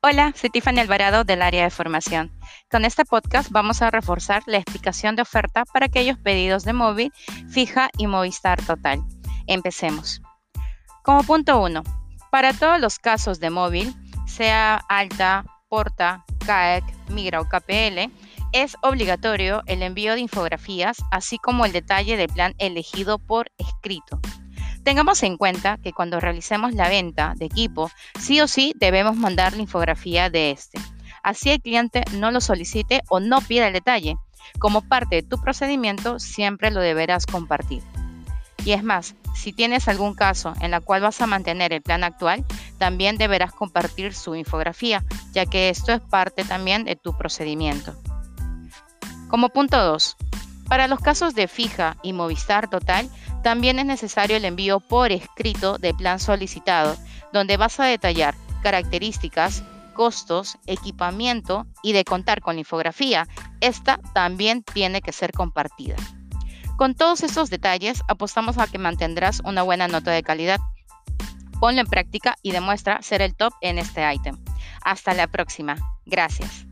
Hola, soy Tiffany Alvarado del área de formación. Con este podcast vamos a reforzar la explicación de oferta para aquellos pedidos de móvil, fija y Movistar Total. Empecemos. Como punto 1, para todos los casos de móvil, sea Alta, Porta, CAEC, Migra o KPL, es obligatorio el envío de infografías, así como el detalle del plan elegido por escrito. Tengamos en cuenta que cuando realicemos la venta de equipo, sí o sí debemos mandar la infografía de este. Así el cliente no lo solicite o no pida el detalle. Como parte de tu procedimiento, siempre lo deberás compartir. Y es más, si tienes algún caso en el cual vas a mantener el plan actual, también deberás compartir su infografía, ya que esto es parte también de tu procedimiento. Como punto 2, para los casos de fija y Movistar Total, también es necesario el envío por escrito de plan solicitado, donde vas a detallar características, costos, equipamiento y de contar con la infografía. Esta también tiene que ser compartida. Con todos estos detalles, apostamos a que mantendrás una buena nota de calidad. Ponlo en práctica y demuestra ser el top en este ítem. Hasta la próxima. Gracias.